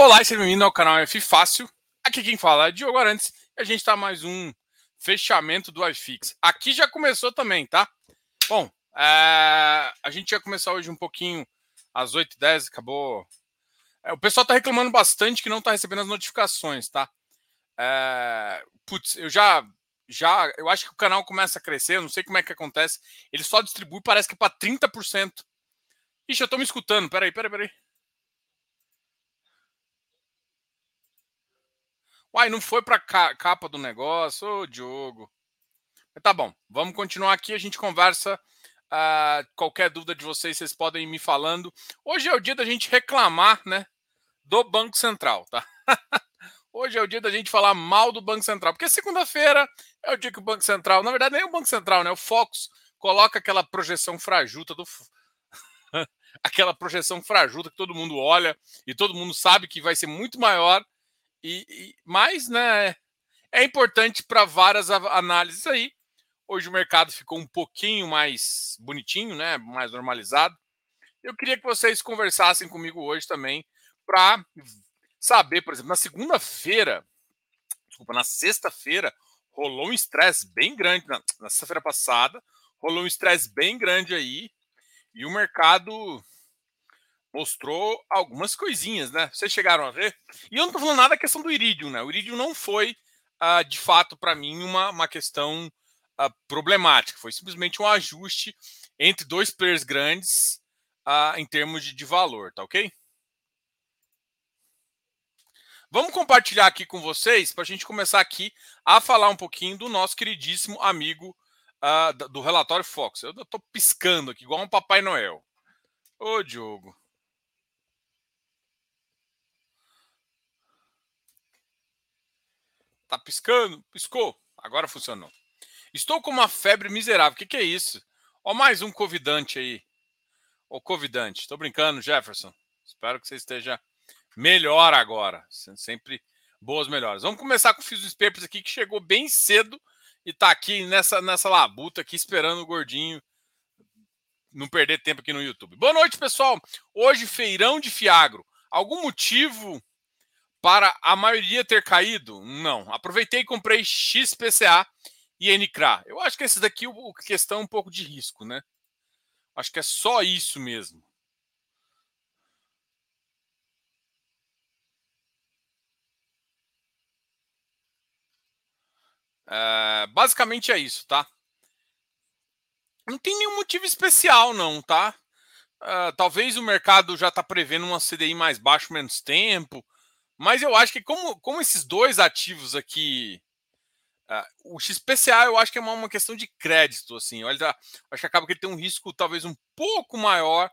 Olá e seja bem-vindo ao canal F Fácil. Aqui quem fala é Diogo Arantes e a gente está mais um fechamento do iFix. Aqui já começou também, tá? Bom, é... a gente ia começar hoje um pouquinho às 8h10, acabou. É, o pessoal está reclamando bastante que não está recebendo as notificações, tá? É... Putz, eu já. já Eu acho que o canal começa a crescer, não sei como é que acontece. Ele só distribui, parece que para 30%. Ixi, eu estou me escutando. Peraí, peraí, peraí. Uai, não foi para capa do negócio, ô Diogo. Tá bom, vamos continuar aqui, a gente conversa. Uh, qualquer dúvida de vocês, vocês podem ir me falando. Hoje é o dia da gente reclamar, né, do Banco Central, tá? Hoje é o dia da gente falar mal do Banco Central, porque segunda-feira é o dia que o Banco Central, na verdade nem o Banco Central, né, o Focus coloca aquela projeção frajuta do aquela projeção frajuta que todo mundo olha e todo mundo sabe que vai ser muito maior e, e mas, né, é importante para várias análises aí. Hoje o mercado ficou um pouquinho mais bonitinho, né, mais normalizado. Eu queria que vocês conversassem comigo hoje também para saber, por exemplo, na segunda-feira, desculpa, na sexta-feira rolou um estresse bem grande na, na sexta-feira passada, rolou um estresse bem grande aí e o mercado mostrou algumas coisinhas, né? Vocês chegaram a ver? E eu não tô falando nada da questão do Iridium, né? O Iridium não foi, uh, de fato, para mim, uma, uma questão uh, problemática. Foi simplesmente um ajuste entre dois players grandes uh, em termos de, de valor, tá ok? Vamos compartilhar aqui com vocês para a gente começar aqui a falar um pouquinho do nosso queridíssimo amigo uh, do relatório Fox. Eu estou piscando aqui, igual um Papai Noel. Ô, Diogo. Tá piscando? Piscou. Agora funcionou. Estou com uma febre miserável. O que, que é isso? Ó, mais um convidante aí. Ô, convidante. Estou brincando, Jefferson. Espero que você esteja melhor agora. Sempre boas melhoras. Vamos começar com o Fios Papers aqui, que chegou bem cedo e está aqui nessa, nessa labuta aqui esperando o gordinho não perder tempo aqui no YouTube. Boa noite, pessoal. Hoje, feirão de Fiagro. Algum motivo para a maioria ter caído? Não. Aproveitei e comprei XPCA e NCRA. Eu acho que esse daqui é o questão é um pouco de risco, né? Acho que é só isso mesmo. É, basicamente é isso, tá? Não tem nenhum motivo especial, não, tá? Uh, talvez o mercado já está prevendo uma CDI mais baixo menos tempo. Mas eu acho que como, como esses dois ativos aqui, uh, o XPCA eu acho que é uma, uma questão de crédito, assim. Olha, acho que acaba que ele tem um risco talvez um pouco maior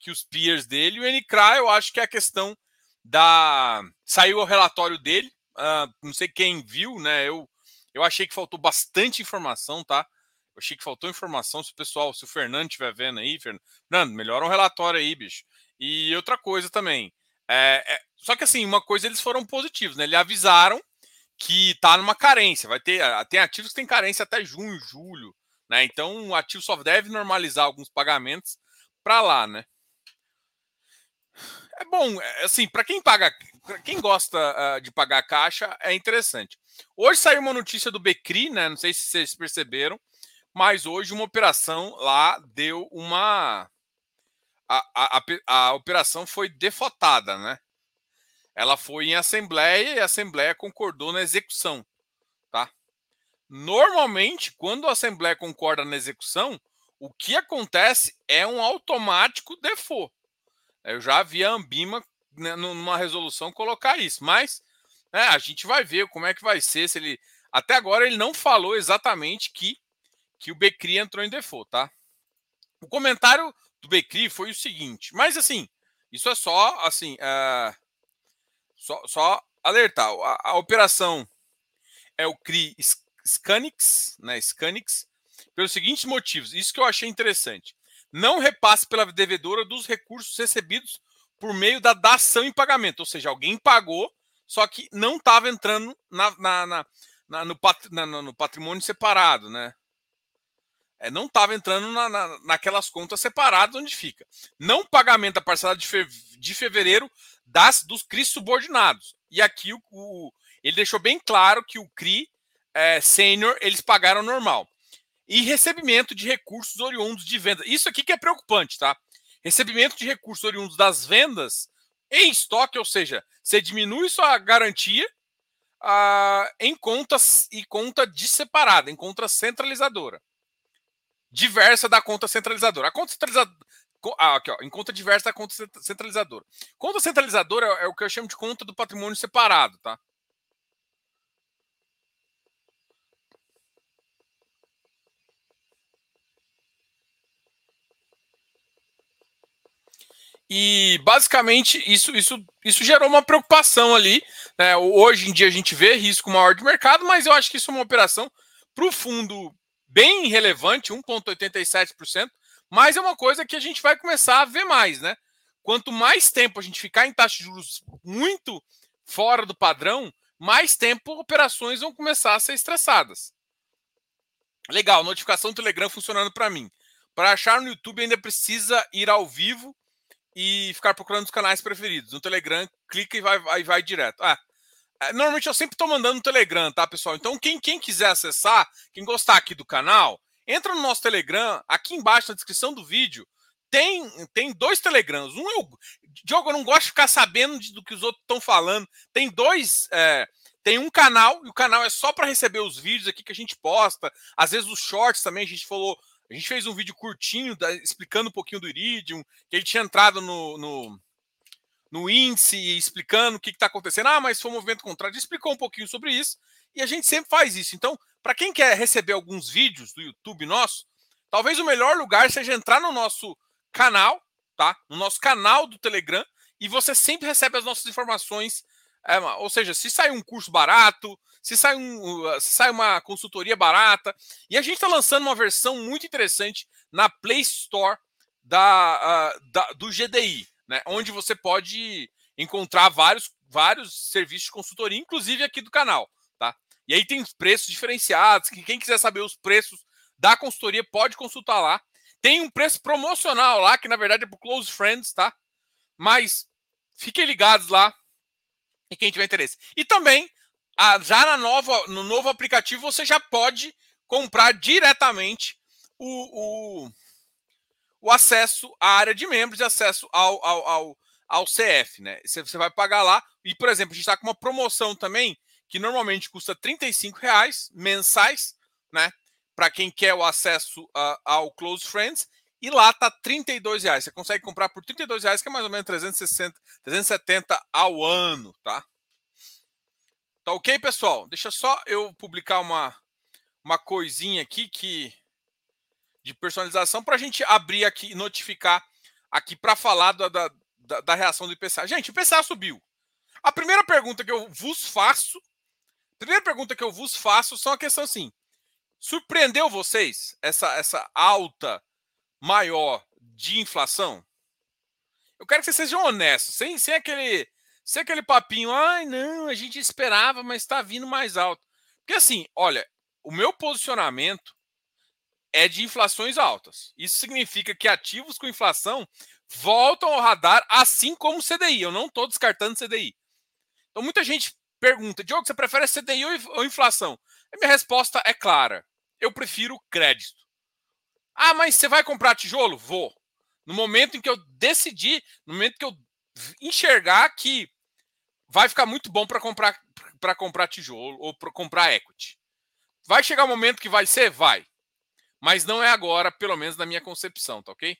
que os peers dele. O NCRA eu acho que é a questão da saiu o relatório dele. Uh, não sei quem viu, né? Eu eu achei que faltou bastante informação, tá? Eu achei que faltou informação. Se o pessoal, se o Fernando estiver vendo aí, Fernando, melhora um relatório aí, bicho. E outra coisa também. É, é, só que assim, uma coisa eles foram positivos, né? Eles avisaram que tá numa carência. Vai ter. Tem ativos que tem carência até junho, julho. Né? Então o ativo só deve normalizar alguns pagamentos para lá, né? É bom, é, assim, para quem paga, quem gosta uh, de pagar caixa, é interessante. Hoje saiu uma notícia do Becri, né? Não sei se vocês perceberam, mas hoje uma operação lá deu uma a, a, a, operação foi defotada, né? Ela foi em assembleia e a assembleia concordou na execução, tá? Normalmente, quando a assembleia concorda na execução, o que acontece é um automático default. Eu já vi a Ambima né, numa resolução colocar isso, mas né, a gente vai ver como é que vai ser se ele até agora ele não falou exatamente que que o Becri entrou em default, tá? O comentário do Becri foi o seguinte, mas assim, isso é só assim, é, só, só alertar. A, a, operação é o CRI Scanix, né? Scanix, pelos seguintes motivos. Isso que eu achei interessante. Não repasse pela devedora dos recursos recebidos por meio da dação em pagamento, ou seja, alguém pagou, só que não estava entrando na, na, na, na no, pat, no patrimônio separado, né? É, não estava entrando na, na, naquelas contas separadas onde fica. Não pagamento da parcela de, fe, de fevereiro das dos CRI subordinados. E aqui o, o, ele deixou bem claro que o CRI é, sênior eles pagaram normal. E recebimento de recursos oriundos de venda. Isso aqui que é preocupante, tá? Recebimento de recursos oriundos das vendas em estoque, ou seja, você diminui sua garantia ah, em contas e conta de separada, em conta centralizadora diversa da conta centralizadora. A conta centralizadora. Ah, aqui, ó, em conta diversa da conta centralizadora. Conta centralizadora é o que eu chamo de conta do patrimônio separado, tá? E basicamente isso, isso, isso gerou uma preocupação ali. Né? Hoje em dia a gente vê risco maior de mercado, mas eu acho que isso é uma operação para o fundo bem relevante, 1,87%, mas é uma coisa que a gente vai começar a ver mais, né? Quanto mais tempo a gente ficar em taxa de juros muito fora do padrão, mais tempo operações vão começar a ser estressadas. Legal, notificação do Telegram funcionando para mim. Para achar no YouTube ainda precisa ir ao vivo e ficar procurando os canais preferidos. No Telegram, clica e vai, vai, vai direto. Ah, normalmente eu sempre estou mandando no Telegram, tá, pessoal? Então, quem, quem quiser acessar, quem gostar aqui do canal, entra no nosso Telegram, aqui embaixo na descrição do vídeo, tem, tem dois Telegrams. Um eu. Diogo, eu não gosto de ficar sabendo de, do que os outros estão falando. Tem dois. É, tem um canal, e o canal é só para receber os vídeos aqui que a gente posta. Às vezes os shorts também, a gente falou. A gente fez um vídeo curtinho da, explicando um pouquinho do Iridium, que ele tinha entrado no, no no índice, explicando o que está acontecendo. Ah, mas foi um movimento contrário. Explicou um pouquinho sobre isso. E a gente sempre faz isso. Então, para quem quer receber alguns vídeos do YouTube nosso, talvez o melhor lugar seja entrar no nosso canal, tá? No nosso canal do Telegram. E você sempre recebe as nossas informações. É, ou seja, se sai um curso barato, se sai, um, se sai uma consultoria barata. E a gente está lançando uma versão muito interessante na Play Store da, uh, da, do GDI né, onde você pode encontrar vários, vários serviços de consultoria, inclusive aqui do canal. Tá? E aí tem preços diferenciados. Que quem quiser saber os preços da consultoria pode consultar lá. Tem um preço promocional lá, que na verdade é para Close Friends, tá? Mas fiquem ligados lá e quem tiver interesse. E também, já na nova, no novo aplicativo, você já pode comprar diretamente o, o o acesso à área de membros e acesso ao, ao, ao, ao CF, né? Você, vai pagar lá. E, por exemplo, a gente está com uma promoção também que normalmente custa R$ reais mensais, né? Para quem quer o acesso uh, ao Close Friends. E lá tá R$ reais. Você consegue comprar por R$ reais, que é mais ou menos 360, 370 ao ano, tá? Tá ok, pessoal? Deixa só eu publicar uma, uma coisinha aqui que de personalização para a gente abrir aqui e notificar aqui para falar da, da, da, reação do IPCA. Gente, o IPCA subiu. A primeira pergunta que eu vos faço, primeira pergunta que eu vos faço são a questão assim: surpreendeu vocês essa, essa alta maior de inflação? Eu quero que vocês sejam honestos, sem, sem aquele sem aquele papinho, ai não, a gente esperava, mas está vindo mais alto. Porque assim, olha, o meu posicionamento é de inflações altas. Isso significa que ativos com inflação voltam ao radar, assim como o CDI. Eu não estou descartando CDI. Então, muita gente pergunta, Diogo, você prefere CDI ou inflação? A minha resposta é clara. Eu prefiro crédito. Ah, mas você vai comprar tijolo? Vou. No momento em que eu decidir, no momento que eu enxergar que vai ficar muito bom para comprar para comprar tijolo ou para comprar equity. Vai chegar o um momento que vai ser? Vai. Mas não é agora, pelo menos na minha concepção, tá ok?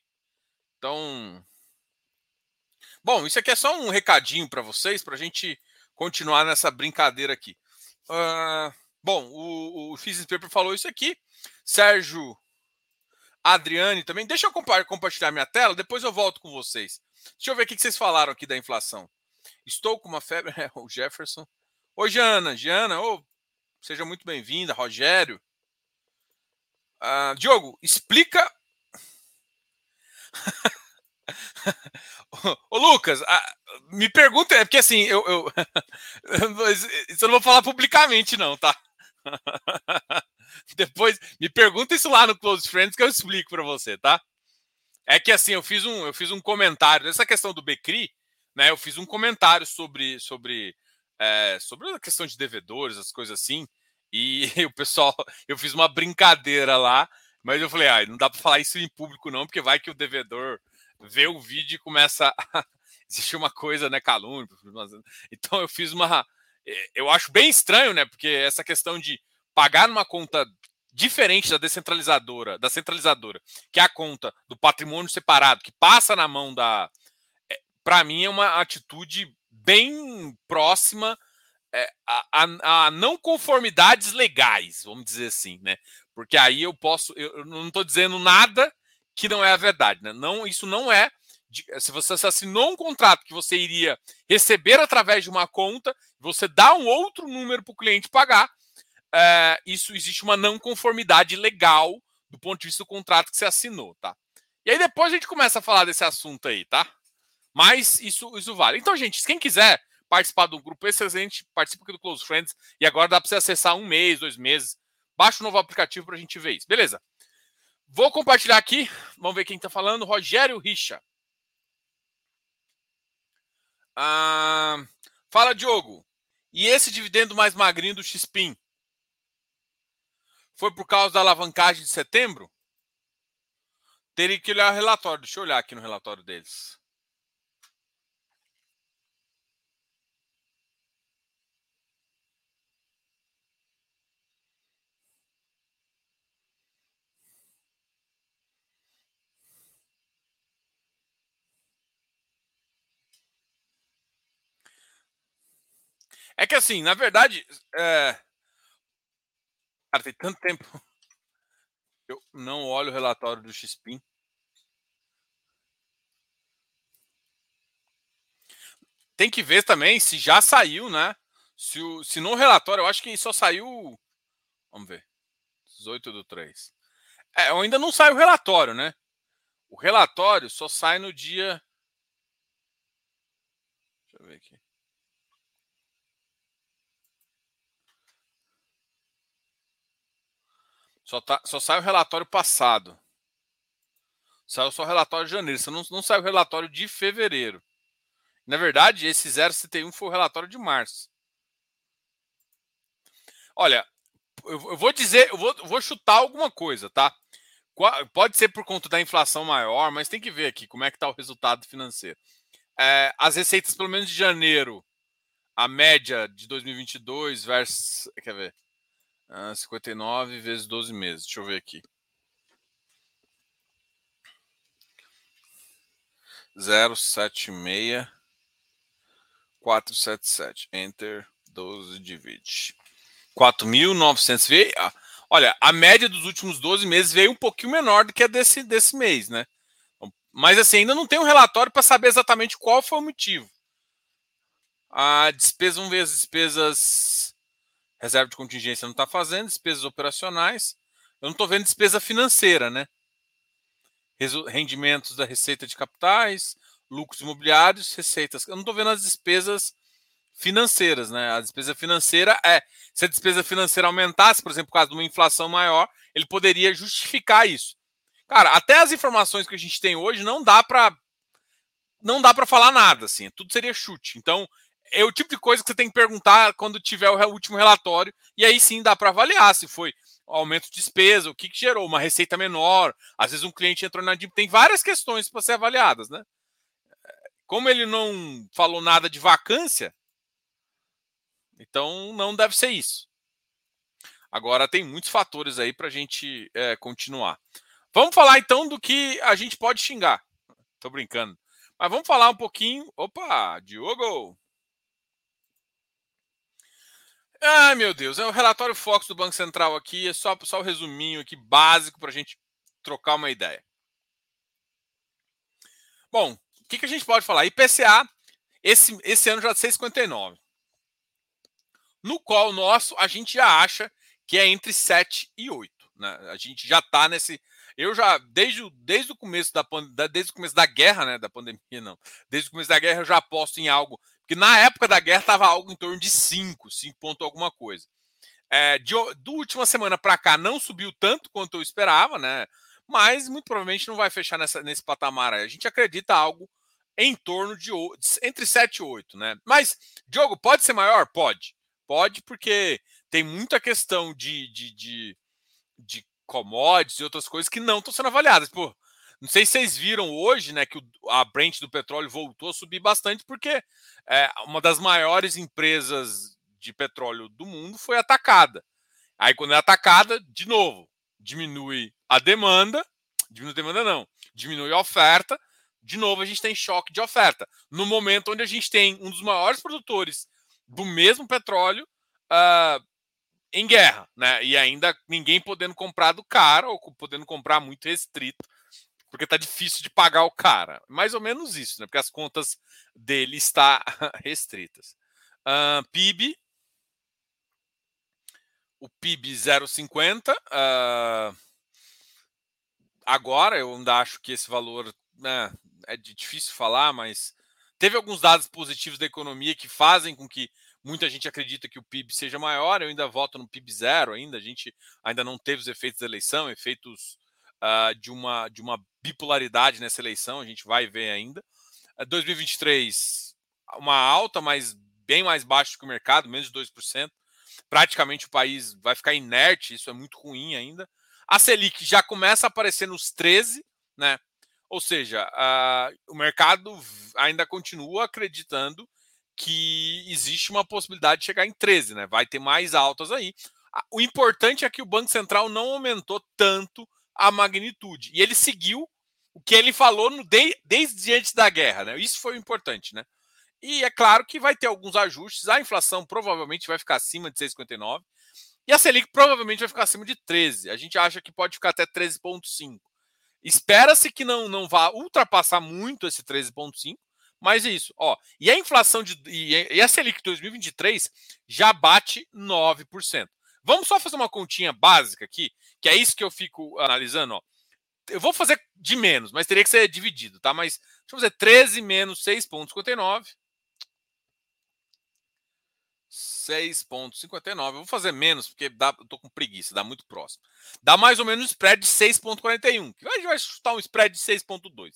Então. Bom, isso aqui é só um recadinho para vocês, para a gente continuar nessa brincadeira aqui. Uh, bom, o, o Physics Paper falou isso aqui. Sérgio Adriane também. Deixa eu compartilhar minha tela, depois eu volto com vocês. Deixa eu ver o que vocês falaram aqui da inflação. Estou com uma febre. É, o Jefferson. Oi, Jana. Jana, oh, seja muito bem-vinda. Rogério. Uh, Diogo, explica. Ô, Lucas, me pergunta, é porque assim, eu, eu, isso eu não vou falar publicamente, não, tá? Depois me pergunta isso lá no Close Friends que eu explico para você, tá? É que assim, eu fiz um, eu fiz um comentário nessa questão do Becri, né? Eu fiz um comentário sobre sobre é, sobre a questão de devedores, as coisas assim, e o pessoal, eu fiz uma brincadeira lá, mas eu falei, ah, não dá para falar isso em público não, porque vai que o devedor vê o vídeo e começa a existir uma coisa, né, calúnia. Então eu fiz uma eh, eu acho bem estranho, né, porque essa questão de pagar numa conta diferente da descentralizadora, da centralizadora, que é a conta do patrimônio separado, que passa na mão da. É, Para mim, é uma atitude bem próxima é, a, a, não conformidades legais, vamos dizer assim, né? Porque aí eu posso. Eu não estou dizendo nada que não é a verdade, né? Não, isso não é. Se você assinou um contrato que você iria receber através de uma conta, você dá um outro número para o cliente pagar, é, isso existe uma não conformidade legal do ponto de vista do contrato que você assinou, tá? E aí depois a gente começa a falar desse assunto aí, tá? Mas isso, isso vale. Então, gente, quem quiser participar do grupo excelente, participa aqui do Close Friends e agora dá para você acessar um mês, dois meses. Baixa o novo aplicativo para a gente ver isso. Beleza? Vou compartilhar aqui. Vamos ver quem está falando. Rogério Richa. Ah, fala, Diogo. E esse dividendo mais magrinho do XPIN? Foi por causa da alavancagem de setembro? Teria que olhar o relatório. Deixa eu olhar aqui no relatório deles. É que assim, na verdade, é... cara, tem tanto tempo. Eu não olho o relatório do XPIN. Tem que ver também se já saiu, né? Se, o, se no relatório, eu acho que só saiu. Vamos ver. 18 do 3. É, ainda não sai o relatório, né? O relatório só sai no dia. Deixa eu ver aqui. Só, tá, só sai o relatório passado. Saiu só o relatório de janeiro. Você não, não saiu o relatório de fevereiro. Na verdade, esse 071 foi o relatório de março. Olha, eu vou dizer, eu vou, eu vou chutar alguma coisa, tá? Pode ser por conta da inflação maior, mas tem que ver aqui como é que está o resultado financeiro. É, as receitas, pelo menos de janeiro, a média de 2022 versus. Quer ver? Ah, 59 vezes 12 meses. Deixa eu ver aqui. 076 477. Enter 12 divide. 4.900. Veio, olha, a média dos últimos 12 meses veio um pouquinho menor do que a desse, desse mês, né? Mas assim, ainda não tem um relatório para saber exatamente qual foi o motivo. A despesa, vamos ver as despesas Reserva de contingência não está fazendo, despesas operacionais. Eu não estou vendo despesa financeira, né? Rendimentos da receita de capitais, lucros imobiliários, receitas. Eu não estou vendo as despesas financeiras, né? A despesa financeira é. Se a despesa financeira aumentasse, por exemplo, por causa de uma inflação maior, ele poderia justificar isso. Cara, até as informações que a gente tem hoje não dá para não dá para falar nada, assim, tudo seria chute. Então, é o tipo de coisa que você tem que perguntar quando tiver o último relatório, e aí sim dá para avaliar se foi aumento de despesa, o que, que, gerou, uma receita menor, às vezes um cliente entrou na dívida, tem várias questões para ser avaliadas, né? Como ele não falou nada de vacância, então não deve ser isso. Agora tem muitos fatores aí para a gente é, continuar. Vamos falar então do que a gente pode xingar. Tô brincando. Mas vamos falar um pouquinho. Opa, Diogo! Ai, meu Deus, é o relatório Fox do Banco Central aqui, é só, só o resuminho aqui básico para a gente trocar uma ideia. Bom, o que, que a gente pode falar? IPCA, esse, esse ano já é 6,59. No qual nosso, a gente já acha que é entre 7 e 8. Né? A gente já está nesse. Eu já, desde, desde o começo da, desde o começo da guerra, né? Da pandemia, não. Desde o começo da guerra, eu já aposto em algo que na época da guerra estava algo em torno de 5, 5 ponto alguma coisa. É, de, do última semana para cá não subiu tanto quanto eu esperava, né? Mas muito provavelmente não vai fechar nessa, nesse patamar. A gente acredita algo em torno de entre 7 e 8, né? Mas, Diogo, pode ser maior? Pode. Pode, porque tem muita questão de, de, de, de commodities e outras coisas que não estão sendo avaliadas. Pô, não sei se vocês viram hoje, né, que o, a Brent do petróleo voltou a subir bastante, porque é, uma das maiores empresas de petróleo do mundo foi atacada. Aí, quando é atacada, de novo, diminui a demanda, diminui a demanda não, diminui a oferta, de novo a gente tem choque de oferta. No momento onde a gente tem um dos maiores produtores do mesmo petróleo uh, em guerra, né? E ainda ninguém podendo comprar do cara, ou podendo comprar muito restrito, porque tá difícil de pagar o cara. Mais ou menos isso, né? Porque as contas dele está restritas. Uh, PIB. O PIB 0,50. Uh, agora eu ainda acho que esse valor né, é difícil falar, mas teve alguns dados positivos da economia que fazem com que muita gente acredita que o PIB seja maior. Eu ainda voto no PIB zero, ainda a gente ainda não teve os efeitos da eleição, efeitos uh, de uma de uma bipolaridade nessa eleição. A gente vai ver ainda. Uh, 2023 uma alta, mas bem mais baixo que o mercado, menos de 2%. Praticamente o país vai ficar inerte, isso é muito ruim ainda. A Selic já começa a aparecer nos 13, né? Ou seja, uh, o mercado ainda continua acreditando que existe uma possibilidade de chegar em 13, né? Vai ter mais altas aí. O importante é que o Banco Central não aumentou tanto a magnitude. E ele seguiu o que ele falou no de, desde antes da guerra, né? Isso foi importante, né? E é claro que vai ter alguns ajustes. A inflação provavelmente vai ficar acima de 6,59. E a Selic provavelmente vai ficar acima de 13. A gente acha que pode ficar até 13,5. Espera-se que não, não vá ultrapassar muito esse 13,5, mas é isso. Ó, e a inflação de. E a Selic 2023 já bate 9%. Vamos só fazer uma continha básica aqui, que é isso que eu fico analisando. Ó. Eu vou fazer de menos, mas teria que ser dividido, tá? Mas deixa eu fazer 13 menos 6,59 6,59. Eu vou fazer menos, porque dá, eu tô com preguiça, dá muito próximo. Dá mais ou menos um spread de 6,41. Que a gente vai chutar um spread de 6,2.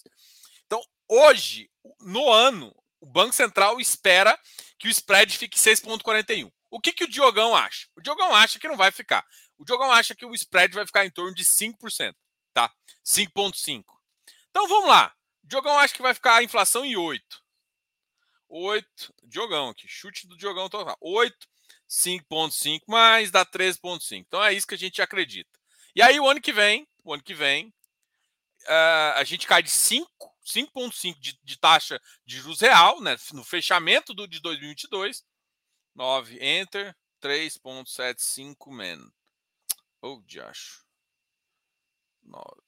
Então, hoje, no ano, o Banco Central espera que o spread fique 6,41. O que, que o Diogão acha? O Diogão acha que não vai ficar. O Diogão acha que o spread vai ficar em torno de 5%, tá? 5,5%. Então vamos lá. O Diogão acha que vai ficar a inflação em 8%. 8. Diogão aqui, chute do Diogão total. 8, 5,5 mais dá 13,5. Então é isso que a gente acredita. E aí o ano que vem, o ano que vem, uh, a gente cai de 5, 5,5 de, de taxa de juros real, né, no fechamento do, de 2022. 9, enter, 3,75 men. Oh, diacho. 9.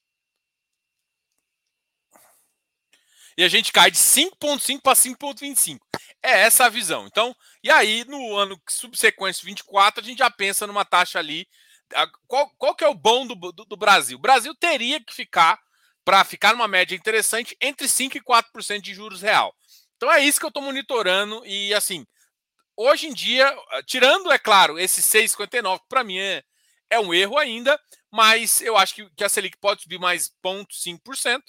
e a gente cai de 5,5 para 5,25. É essa a visão. Então, e aí no ano subsequente, 24, a gente já pensa numa taxa ali. Qual, qual que é o bom do, do, do Brasil? O Brasil teria que ficar, para ficar numa média interessante, entre 5% e 4% de juros real. Então é isso que eu estou monitorando. E assim, hoje em dia, tirando, é claro, esse 6,59, que para mim é, é um erro ainda, mas eu acho que, que a Selic pode subir mais 0,5%.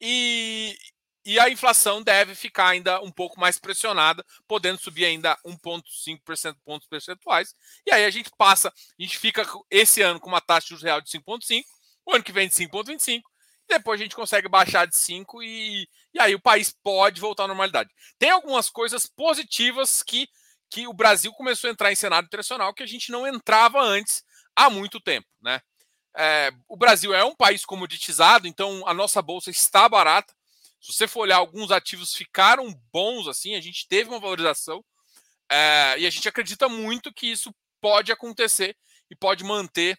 E, e a inflação deve ficar ainda um pouco mais pressionada, podendo subir ainda 1,5% pontos percentuais. E aí a gente passa, a gente fica esse ano com uma taxa de juros real de 5,5%, o ano que vem de 5,25%, depois a gente consegue baixar de 5% e, e aí o país pode voltar à normalidade. Tem algumas coisas positivas que, que o Brasil começou a entrar em cenário internacional que a gente não entrava antes há muito tempo, né? É, o Brasil é um país comoditizado, então a nossa bolsa está barata. Se você for olhar, alguns ativos ficaram bons, assim, a gente teve uma valorização é, e a gente acredita muito que isso pode acontecer e pode manter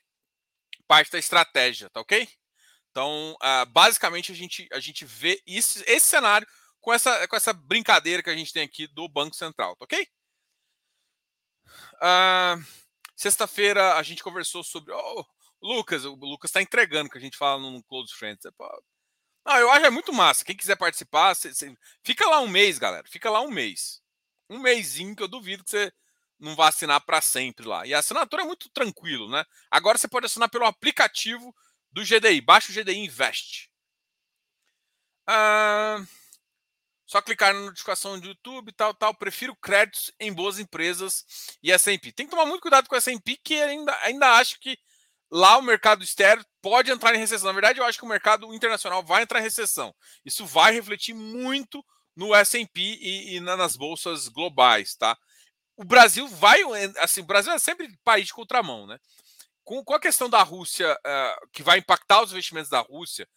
parte da estratégia, tá ok? Então, uh, basicamente, a gente, a gente vê isso, esse cenário com essa, com essa brincadeira que a gente tem aqui do Banco Central, tá ok? Uh, Sexta-feira a gente conversou sobre. Oh, Lucas, o Lucas está entregando que a gente fala no Close Friends. Não, eu acho é muito massa. Quem quiser participar, cê, cê... fica lá um mês, galera. Fica lá um mês. Um mêsinho que eu duvido que você não vai assinar para sempre lá. E a assinatura é muito tranquilo, né? Agora você pode assinar pelo aplicativo do GDI. Baixa o GDI Invest. Ah, só clicar na notificação do YouTube, tal, tal. Prefiro créditos em boas empresas e S&P. Tem que tomar muito cuidado com a S&P, que ainda, ainda acho que lá o mercado externo pode entrar em recessão. Na verdade, eu acho que o mercado internacional vai entrar em recessão. Isso vai refletir muito no S&P e, e, nas bolsas globais, tá? O Brasil vai, assim, o Brasil é sempre país de contramão, né? Com, com a questão da Rússia, uh, que vai impactar os investimentos da Rússia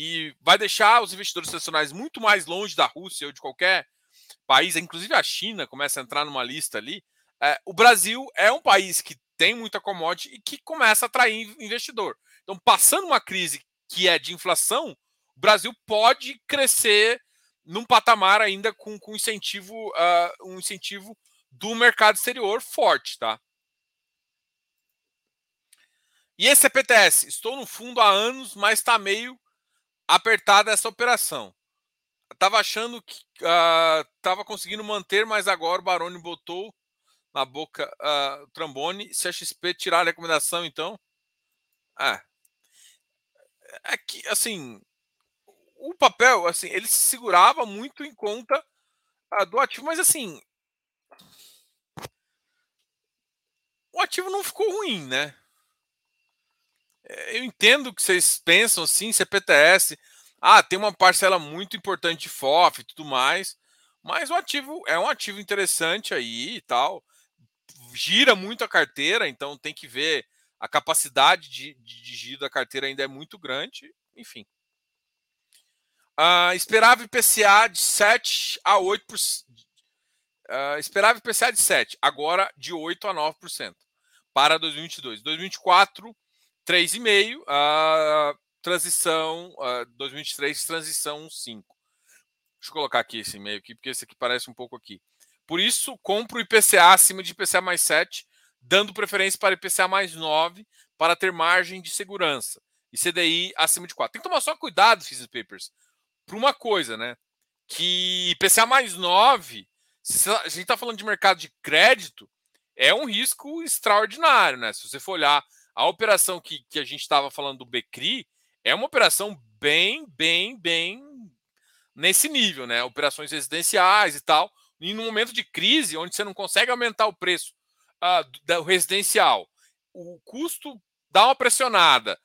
e vai deixar os investidores nacionais muito mais longe da Rússia ou de qualquer país, inclusive a China começa a entrar numa lista ali. Uh, o Brasil é um país que tem muita commodity e que começa a atrair investidor. Então, passando uma crise que é de inflação, o Brasil pode crescer num patamar ainda com, com incentivo, uh, um incentivo do mercado exterior forte, tá? E esse CPTS, estou no fundo há anos, mas está meio apertada essa operação. Tava achando que uh, tava conseguindo manter, mas agora o Baroni botou na boca uh, o Trambone. Se a XP tirar a recomendação, então. É. É que, assim, o papel, assim, ele se segurava muito em conta uh, do ativo, mas assim. O ativo não ficou ruim, né? É, eu entendo que vocês pensam assim, CPTS, ah, tem uma parcela muito importante de FOF e tudo mais, mas o ativo é um ativo interessante aí e tal. Gira muito a carteira, então tem que ver a capacidade de, de, de giro da carteira ainda é muito grande, enfim. Uh, esperava IPCA de 7 a 8%. Uh, esperava IPCA de 7, agora de 8 a 9% para 2022. 2024, 3,5%. Uh, transição, uh, 2023, transição 5. Deixa eu colocar aqui esse e-mail aqui, porque esse aqui parece um pouco aqui. Por isso, compro IPCA acima de IPCA mais 7, dando preferência para IPCA mais 9, para ter margem de segurança. E CDI acima de 4. Tem que tomar só cuidado, Physics Papers, para uma coisa, né? Que IPCA mais 9, se a gente está falando de mercado de crédito, é um risco extraordinário, né? Se você for olhar a operação que, que a gente estava falando do Becri, é uma operação bem, bem, bem nesse nível, né? Operações residenciais e tal. E no momento de crise, onde você não consegue aumentar o preço uh, do residencial, o custo dá uma pressionada.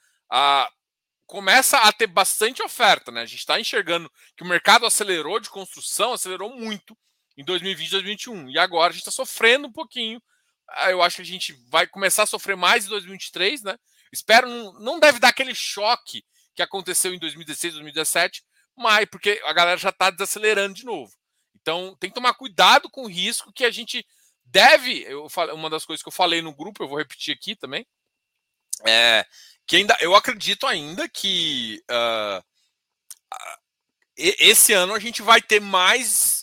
Começa a ter bastante oferta, né? A gente está enxergando que o mercado acelerou de construção, acelerou muito em 2020 e 2021. E agora a gente está sofrendo um pouquinho. Ah, eu acho que a gente vai começar a sofrer mais em 2023, né? Espero, não deve dar aquele choque que aconteceu em 2016, 2017, mas porque a galera já está desacelerando de novo. Então tem que tomar cuidado com o risco que a gente deve. Eu falei, uma das coisas que eu falei no grupo, eu vou repetir aqui também. É, que ainda eu acredito ainda que uh, esse ano a gente vai ter mais.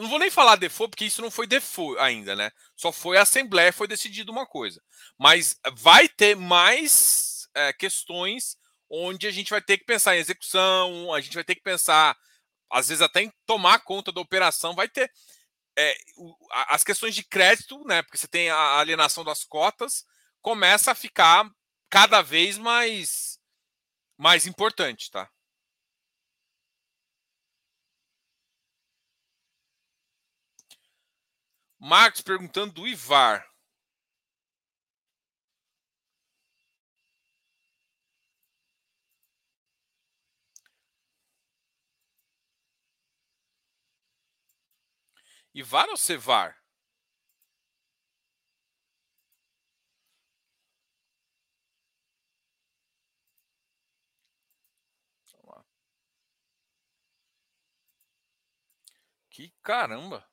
Não vou nem falar default, porque isso não foi default ainda, né? Só foi a Assembleia, foi decidido uma coisa. Mas vai ter mais é, questões onde a gente vai ter que pensar em execução, a gente vai ter que pensar, às vezes, até em tomar conta da operação. Vai ter é, as questões de crédito, né? Porque você tem a alienação das cotas, começa a ficar cada vez mais, mais importante, tá? Marcos perguntando do IVAR. IVAR ou CEVAR? Que caramba!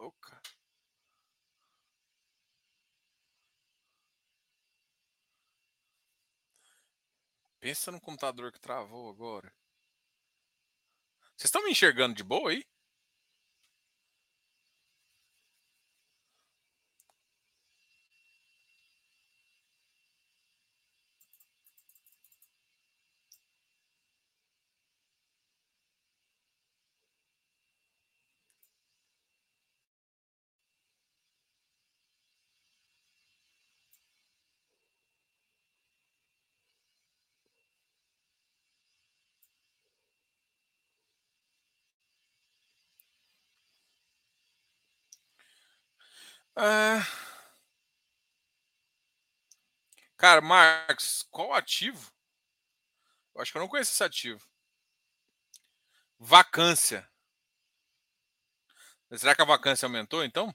Oca. Pensa no computador que travou agora. Vocês estão me enxergando de boa aí? É... Cara, Marcos, qual ativo? Eu acho que eu não conheço esse ativo. Vacância. Será que a vacância aumentou então?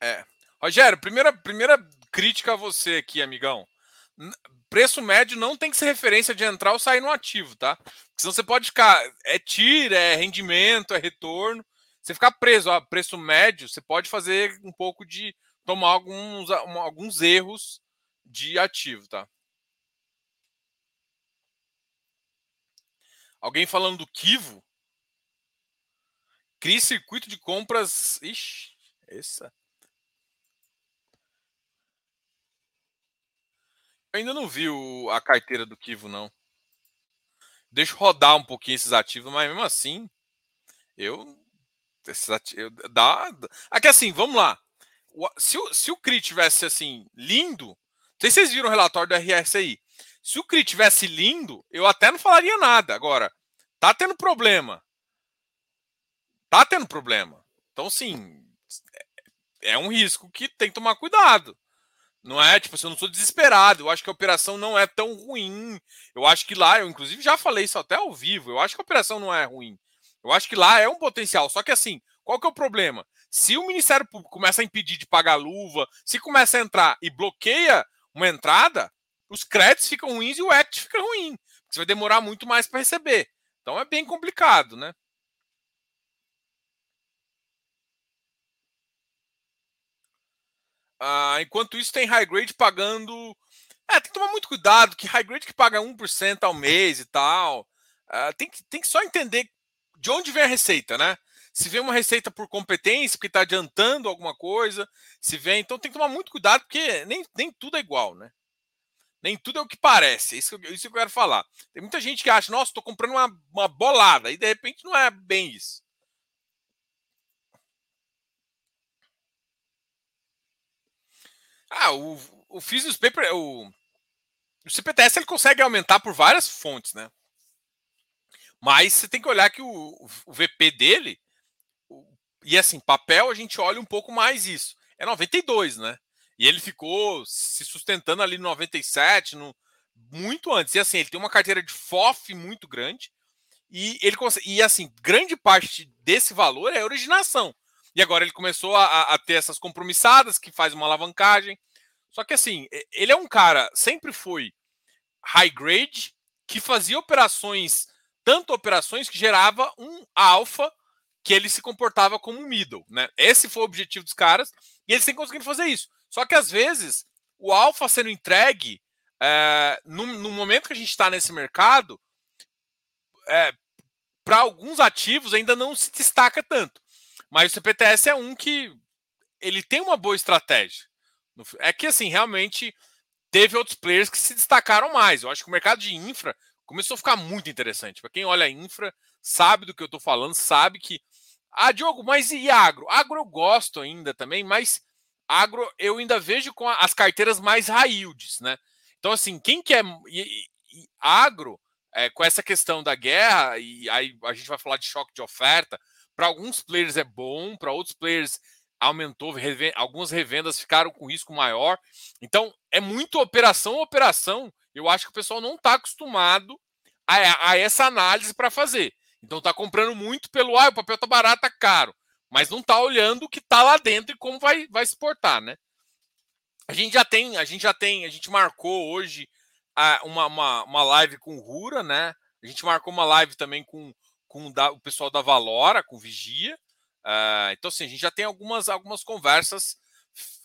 É. Rogério, primeira, primeira crítica a você aqui, amigão. Preço médio não tem que ser referência de entrar ou sair no ativo, tá? Porque senão você pode ficar. É tira, é rendimento, é retorno. Você ficar preso a preço médio, você pode fazer um pouco de. tomar alguns, alguns erros de ativo, tá? Alguém falando do Kivo? Cria circuito de compras. Ixi, essa. Eu ainda não vi o, a carteira do Kivo, não. Deixa rodar um pouquinho esses ativos, mas mesmo assim, eu. eu dá. Aqui assim, vamos lá. Se o, se o CRI tivesse assim, lindo. Não sei se vocês viram o relatório da RSI. Se o CRI tivesse lindo, eu até não falaria nada. Agora, tá tendo problema. Tá tendo problema. Então, sim, é, é um risco que tem que tomar cuidado. Não é, tipo, assim, eu não sou desesperado. Eu acho que a operação não é tão ruim. Eu acho que lá, eu inclusive já falei isso até ao vivo. Eu acho que a operação não é ruim. Eu acho que lá é um potencial. Só que assim, qual que é o problema? Se o Ministério Público começa a impedir de pagar luva, se começa a entrar e bloqueia uma entrada, os créditos ficam ruins e o act fica ruim. Você vai demorar muito mais para receber. Então é bem complicado, né? Ah, enquanto isso, tem high grade pagando. É, tem que tomar muito cuidado, que high grade que paga 1% ao mês e tal. Ah, tem, que, tem que só entender de onde vem a receita, né? Se vem uma receita por competência, porque está adiantando alguma coisa, se vem. Então tem que tomar muito cuidado, porque nem, nem tudo é igual, né? Nem tudo é o que parece. Isso, isso que eu quero falar. Tem muita gente que acha, nossa, estou comprando uma, uma bolada, e de repente não é bem isso. Ah, o, o Physics Paper, o, o CPTS ele consegue aumentar por várias fontes, né? Mas você tem que olhar que o, o VP dele, e assim, papel a gente olha um pouco mais isso. É 92, né? E ele ficou se sustentando ali no 97, no, muito antes. E assim, ele tem uma carteira de FOF muito grande. E ele e assim, grande parte desse valor é originação. E agora ele começou a, a, ter essas compromissadas que faz uma alavancagem. Só que assim, ele é um cara, sempre foi high grade, que fazia operações, tanto operações que gerava um alfa que ele se comportava como um middle, né? Esse foi o objetivo dos caras e eles têm conseguido fazer isso. Só que às vezes o alfa sendo entregue é, no, no, momento que a gente está nesse mercado, é, para alguns ativos ainda não se destaca tanto. Mas o CPTS é um que ele tem uma boa estratégia. É que assim, realmente teve outros players que se destacaram mais. Eu acho que o mercado de infra começou a ficar muito interessante. Para quem olha infra, sabe do que eu estou falando, sabe que. Ah, Diogo, mas e agro? Agro eu gosto ainda também, mas agro eu ainda vejo com as carteiras mais yields, né? Então, assim, quem quer. E, e, agro, é, com essa questão da guerra, e aí a gente vai falar de choque de oferta, para alguns players é bom, para outros players aumentou, algumas revendas ficaram com risco maior. Então, é muito operação operação. Eu acho que o pessoal não está acostumado a, a, essa análise para fazer. Então, está comprando muito pelo, ah, o papel está barato, tá caro. Mas não está olhando o que está lá dentro e como vai, vai se portar, né? A gente já tem, a gente já tem, a gente marcou hoje a, uma, uma, uma live com o Rura, né? A gente marcou uma live também com, com o pessoal da Valora, com Vigia. Uh, então, assim, a gente já tem algumas, algumas conversas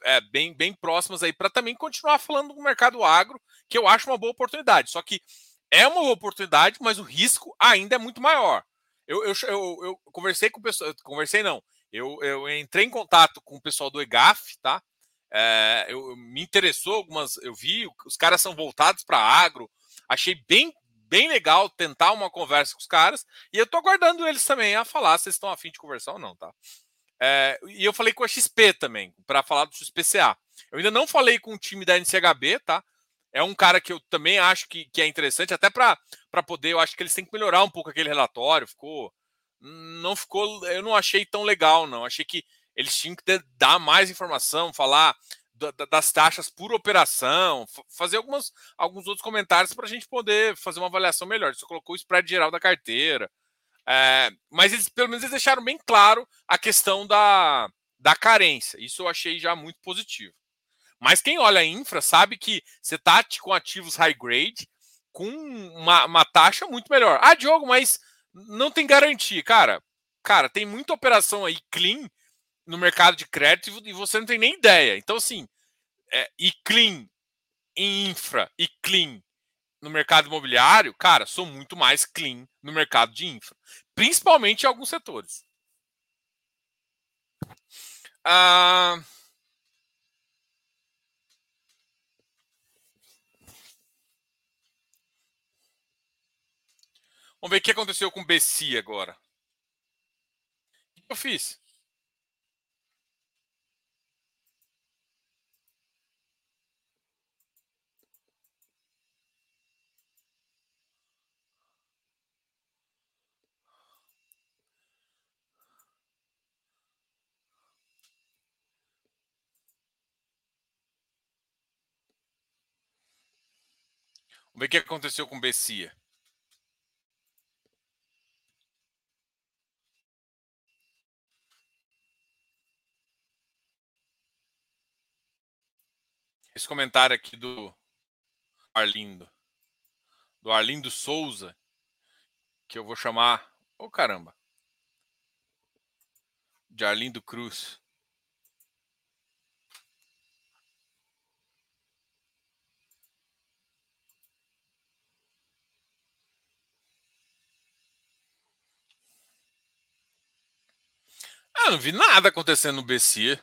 é, bem, bem próximas aí para também continuar falando do mercado agro, que eu acho uma boa oportunidade. Só que é uma oportunidade, mas o risco ainda é muito maior. Eu, eu, eu, eu conversei com pessoas, conversei não, Eu, eu entrei em contato com o pessoal do EGAF, tá? É, eu, me interessou algumas, eu vi, os caras são voltados para agro, achei bem bem legal tentar uma conversa com os caras e eu tô aguardando eles também a falar se estão afim de conversar ou não, tá? É, e eu falei com a XP também para falar do XPCA. Eu ainda não falei com o time da NCHB, tá? É um cara que eu também acho que, que é interessante, até para poder, eu acho que eles têm que melhorar um pouco aquele relatório. Ficou. Não ficou. Eu não achei tão legal, não. Achei que eles tinham que dar mais informação, falar das taxas por operação, fazer algumas, alguns outros comentários para a gente poder fazer uma avaliação melhor. Você colocou o spread geral da carteira. É, mas eles, pelo menos, eles deixaram bem claro a questão da, da carência. Isso eu achei já muito positivo. Mas quem olha a infra sabe que você está com ativos high grade com uma, uma taxa muito melhor. Ah, Diogo, mas não tem garantia. Cara, cara, tem muita operação aí clean no mercado de crédito e você não tem nem ideia. Então, assim, é, e clean em infra e clean no mercado imobiliário, cara, sou muito mais clean no mercado de infra, principalmente em alguns setores. Ah, Vamos ver o que aconteceu com o BC agora. O que eu fiz? Vamos ver o que aconteceu com o Bessia. Esse comentário aqui do Arlindo. Do Arlindo Souza. Que eu vou chamar. Ô oh, caramba. De Arlindo Cruz. Ah, não vi nada acontecendo no BC.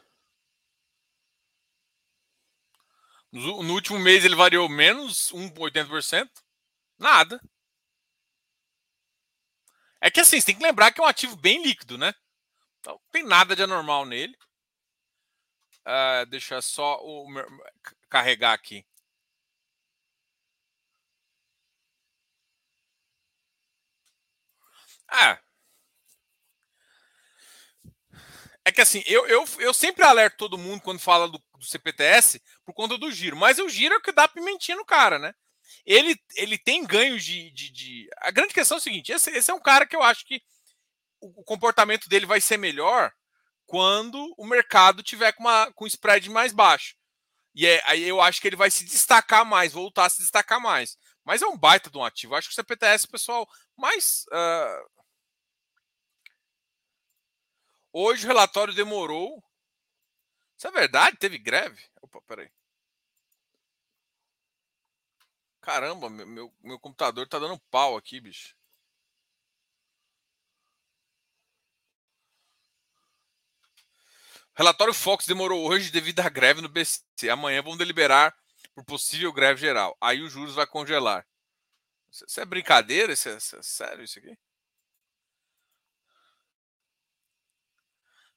No, último mês ele variou menos 1,80%. Nada. É que assim, você tem que lembrar que é um ativo bem líquido, né? Então, não tem nada de anormal nele. Uh, deixa só o carregar aqui. Ah, Que assim, eu, eu, eu sempre alerto todo mundo quando fala do, do CPTS por conta do giro, mas o giro é o que dá pimentinha no cara, né? Ele, ele tem ganhos de, de, de... A grande questão é o seguinte: esse, esse é um cara que eu acho que o, o comportamento dele vai ser melhor quando o mercado tiver com, uma, com spread mais baixo. E é, aí eu acho que ele vai se destacar mais, voltar a se destacar mais. Mas é um baita de um ativo. Eu acho que o CPTS, pessoal, mais. Uh, Hoje o relatório demorou. Isso é verdade? Teve greve? Opa, peraí. Caramba, meu, meu, meu computador tá dando pau aqui, bicho. Relatório Fox demorou hoje devido à greve no BC. Amanhã vão deliberar por possível greve geral. Aí os juros vai congelar. Isso é brincadeira? Isso é, isso é sério isso aqui?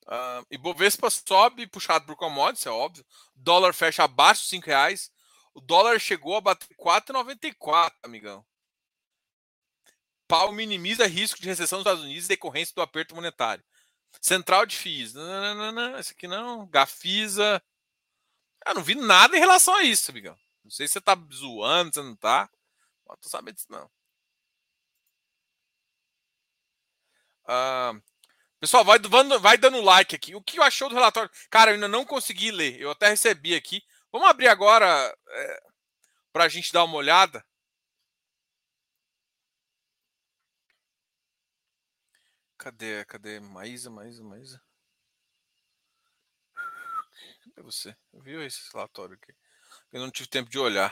Uh, Ibovespa sobe, puxado por commodities, é óbvio. Dólar fecha abaixo de 5 reais. O dólar chegou a bater 4,94, amigão. Pau minimiza risco de recessão nos Estados Unidos decorrência do aperto monetário. Central de FIIs. Não, não, não, esse aqui não. Gafisa. Eu não vi nada em relação a isso, amigão. Não sei se você tá zoando, se não tá. Não tô sabendo disso, não. Uh, Pessoal, vai, vai dando like aqui. O que achou do relatório? Cara, eu ainda não consegui ler. Eu até recebi aqui. Vamos abrir agora é, para a gente dar uma olhada. Cadê? Cadê? Maísa, Maísa, Maísa. Cadê você? Viu esse relatório aqui? Eu não tive tempo de olhar.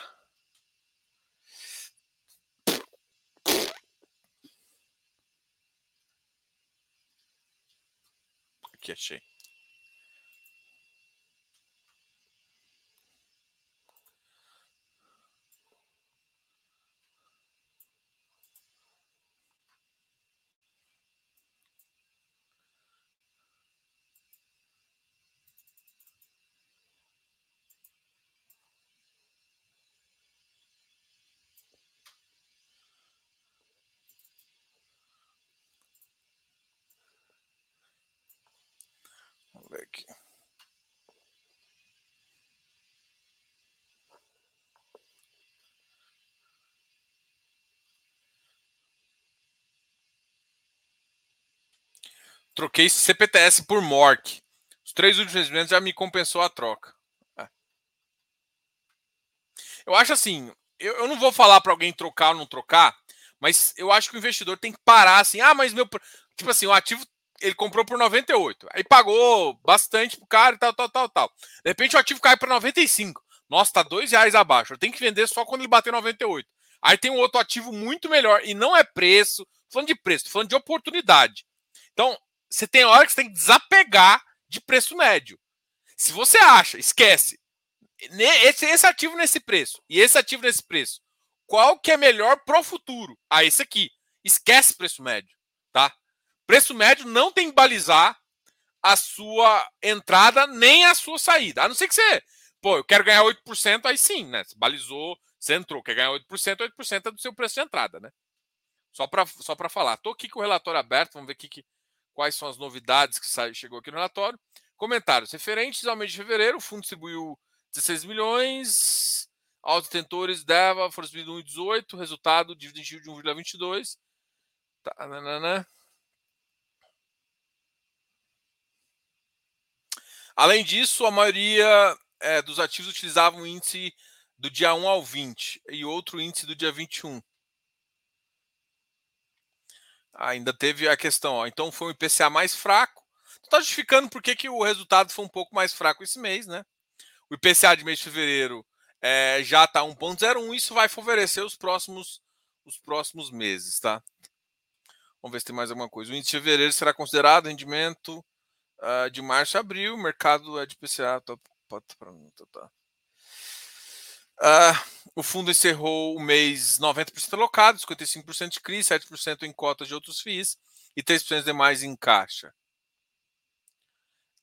Aqui, aqui. Troquei CPTS por MORC. Os três últimos investimentos já me compensou a troca. É. Eu acho assim, eu, eu não vou falar para alguém trocar ou não trocar, mas eu acho que o investidor tem que parar assim, ah, mas meu, tipo assim, o ativo ele comprou por 98, aí pagou bastante pro cara e tal, tal, tal, tal. De repente o ativo cai para 95. Nossa, tá dois reais abaixo. Eu tenho que vender só quando ele bater 98. Aí tem um outro ativo muito melhor e não é preço, falando de preço, falando de oportunidade. Então, você tem hora que você tem que desapegar de preço médio. Se você acha, esquece, esse, esse ativo nesse preço e esse ativo nesse preço, qual que é melhor para o futuro? Ah, esse aqui. Esquece preço médio? Preço médio não tem que balizar a sua entrada nem a sua saída. A não ser que você, pô, eu quero ganhar 8%, aí sim, né? Você balizou, você entrou, quer ganhar 8%, 8% é do seu preço de entrada, né? Só para só falar. Tô aqui com o relatório aberto, vamos ver aqui que, quais são as novidades que sai, chegou aqui no relatório. Comentários. Referentes ao mês de fevereiro, o fundo distribuiu 16 milhões, aos detentores deva, foram distribuídos 1,18, resultado, dividend de 1,22. Tá, nanana. Além disso, a maioria é, dos ativos utilizavam o índice do dia 1 ao 20 e outro índice do dia 21. Ainda teve a questão, ó, então foi um IPCA mais fraco. Está justificando por que, que o resultado foi um pouco mais fraco esse mês, né? O IPCA de mês de fevereiro é, já está 1,01, isso vai favorecer os próximos, os próximos meses, tá? Vamos ver se tem mais alguma coisa. O índice de fevereiro será considerado rendimento uh, de março a abril, o mercado é de PCA. Tá, tá. Uh, o fundo encerrou o mês 90% alocado, 55% de CRI, 7% em cotas de outros FIIs e 3% demais em caixa.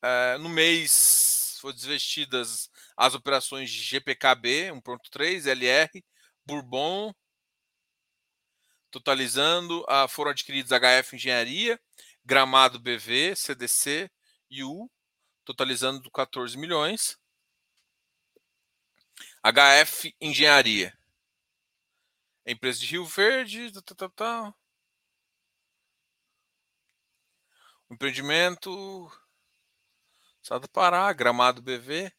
Uh, no mês foram desvestidas as operações de GPKB 1.3, LR, Bourbon, totalizando, uh, foram adquiridos HF Engenharia, Gramado BV, CDC, U, totalizando 14 milhões. HF Engenharia. Empresa de Rio Verde. Tá, tá, tá. tá. Empreendimento. Estado do Pará, Gramado BV.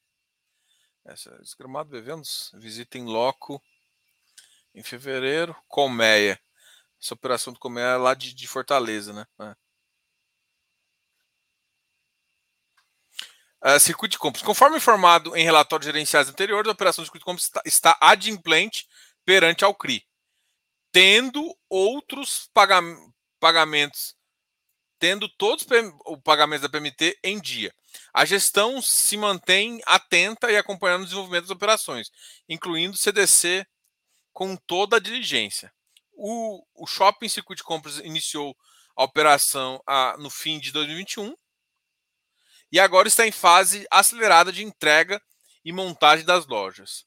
Essa, esse Gramado BV nos visita em loco em fevereiro. Colmeia. Essa operação do Colmeia é lá de, de Fortaleza, né? É. Uh, circuito de compras. Conforme informado em relatórios gerenciais anteriores, a operação de circuito de compras está, está adimplente perante ao CRI, tendo outros pagamentos, tendo todos os pagamentos da PMT em dia. A gestão se mantém atenta e acompanhando o desenvolvimento das operações, incluindo o CDC com toda a diligência. O, o Shopping Circuito de Compras iniciou a operação a, no fim de 2021 e agora está em fase acelerada de entrega e montagem das lojas.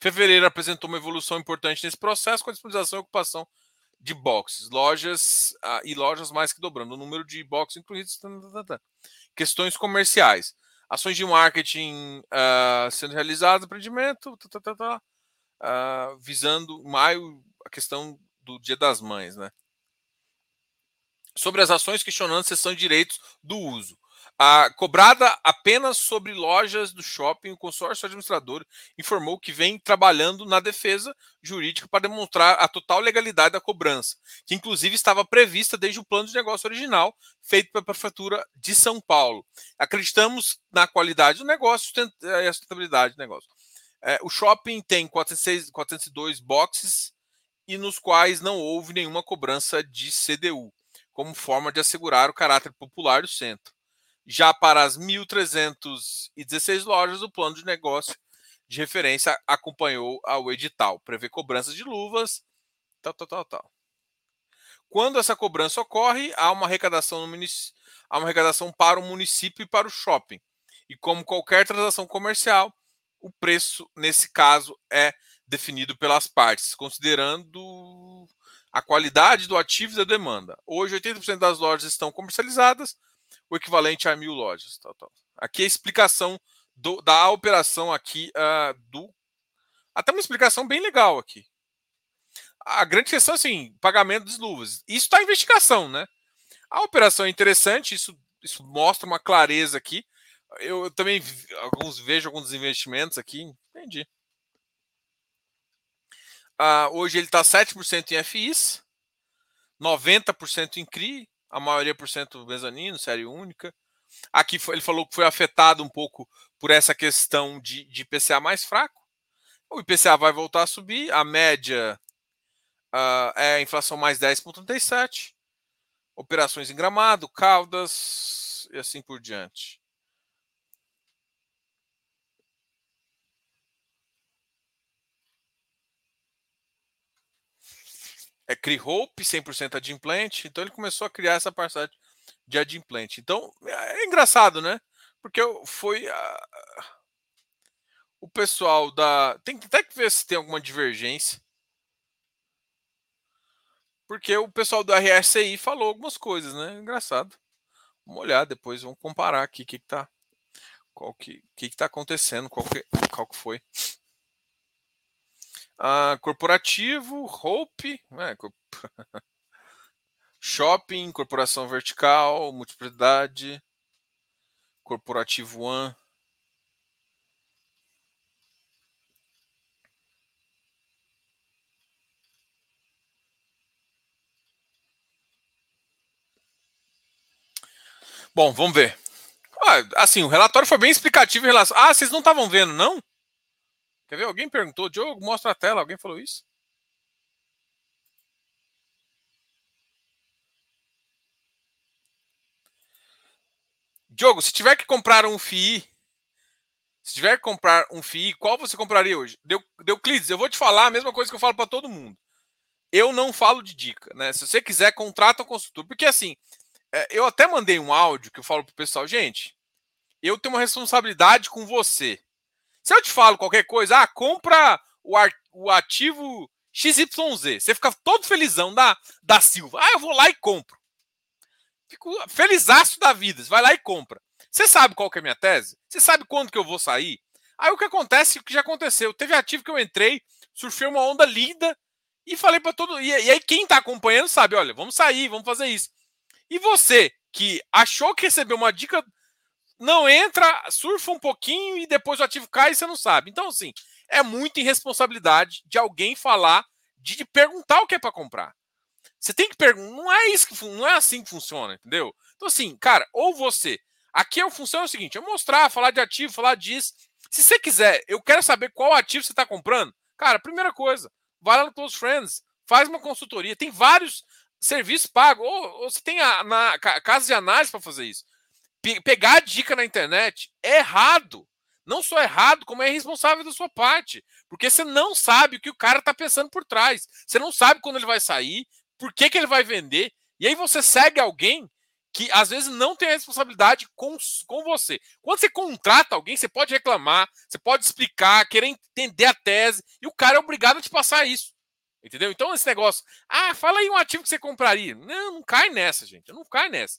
Fevereiro apresentou uma evolução importante nesse processo com a disponibilização e ocupação de boxes, lojas ah, e lojas mais que dobrando o número de boxes incluídos. Tá, tá, tá, Questões comerciais, ações de marketing uh, sendo realizadas, empreendimento, uh, visando maio a questão do Dia das Mães, né? Sobre as ações questionando a sessão de direitos do uso. Cobrada apenas sobre lojas do shopping, o consórcio administrador informou que vem trabalhando na defesa jurídica para demonstrar a total legalidade da cobrança, que inclusive estava prevista desde o plano de negócio original feito pela Prefeitura de São Paulo. Acreditamos na qualidade do negócio e a sustentabilidade do negócio. É, o shopping tem 406, 402 boxes e nos quais não houve nenhuma cobrança de CDU, como forma de assegurar o caráter popular do centro Já para as 1.316 lojas, o plano de negócio de referência acompanhou ao edital, prevê cobranças de luvas, tal, tal, tal, tal. Quando essa cobrança ocorre, há uma arrecadação, no há uma arrecadação para o município e para o shopping. E como qualquer transação comercial, o preço, nesse caso, é definido pelas partes, considerando a qualidade do ativo e da demanda. Hoje, 80% das lojas estão comercializadas, o equivalente a mil lojas. Tal. Aqui é a explicação do, da operação aqui uh, do. Até uma explicação bem legal aqui a grande questão é assim, pagamento das luvas. Isso está em investigação, né? A operação é interessante, isso, isso mostra uma clareza aqui. Eu, eu também alguns, vejo alguns investimentos aqui, entendi. Ah, hoje ele está 7% em FIs, 90% em CRI, a maioria por cento mezanino, série única. Aqui foi, ele falou que foi afetado um pouco por essa questão de, de IPCA mais fraco. O IPCA vai voltar a subir, a média Uh, é a inflação mais 10,37. Operações em Gramado, Caldas e assim por diante. É CRI-Hope, 100% adimplente. Então ele começou a criar essa parcela de adimplente. Então é engraçado, né? Porque foi a... o pessoal da. Tem até que ver se tem alguma divergência porque o pessoal do RSI falou algumas coisas, né? Engraçado. Vamos olhar depois, vamos comparar aqui o que, que tá. Qual que, que, que tá acontecendo, qual que, qual que foi. Ah, corporativo, Hope, né? Shopping, corporação vertical, multiplicidade, corporativo One. Bom, vamos ver. Ah, assim, o relatório foi bem explicativo em relação. Ah, vocês não estavam vendo, não? Quer ver? Alguém perguntou, Diogo, mostra a tela. Alguém falou isso? Diogo, se tiver que comprar um FII, se tiver que comprar um FII, qual você compraria hoje? Deu, Deuclides, eu vou te falar a mesma coisa que eu falo para todo mundo. Eu não falo de dica, né? Se você quiser, contrata um consultor. Porque assim, é, eu até mandei um áudio que eu falo pro pessoal, gente, eu tenho uma responsabilidade com você. Se eu te falo qualquer coisa, ah, compra o, o ativo XYZ, você fica todo felizão da, da Silva. Ah, eu vou lá e compro. Fico felizaço da vida, você vai lá e compra. Você sabe qual que é a minha tese? Você sabe quando que eu vou sair? Aí o que acontece, o que já aconteceu, teve ativo que eu entrei, surfei uma onda linda e falei para todo, e, e aí quem tá acompanhando sabe, olha, vamos sair, vamos fazer isso. E você que achou que recebeu uma dica, não entra, surfa um pouquinho e depois o ativo cai e você não sabe. Então, assim, é muita irresponsabilidade de alguém falar, de perguntar o que é para comprar. Você tem que perguntar, não é isso que não é assim que funciona, entendeu? Então, assim, cara, ou você. Aqui a função é o seguinte: é mostrar, falar de ativo, falar disso. Se você quiser, eu quero saber qual ativo você está comprando. Cara, primeira coisa, vai lá no Close Friends, faz uma consultoria. Tem vários serviço pago. Ou, ou você tem a na, casa de análise para fazer isso. Pe pegar a dica na internet é errado. Não só errado, como é irresponsável da sua parte. Porque você não sabe o que o cara está pensando por trás. Você não sabe quando ele vai sair, por que, que ele vai vender. E aí você segue alguém que às vezes não tem a responsabilidade com, com você. Quando você contrata alguém, você pode reclamar, você pode explicar, querer entender a tese, e o cara é obrigado a te passar isso. Entendeu? Então esse negócio, ah, fala aí um ativo que você compraria. Não, não cai nessa, gente. Não cai nessa.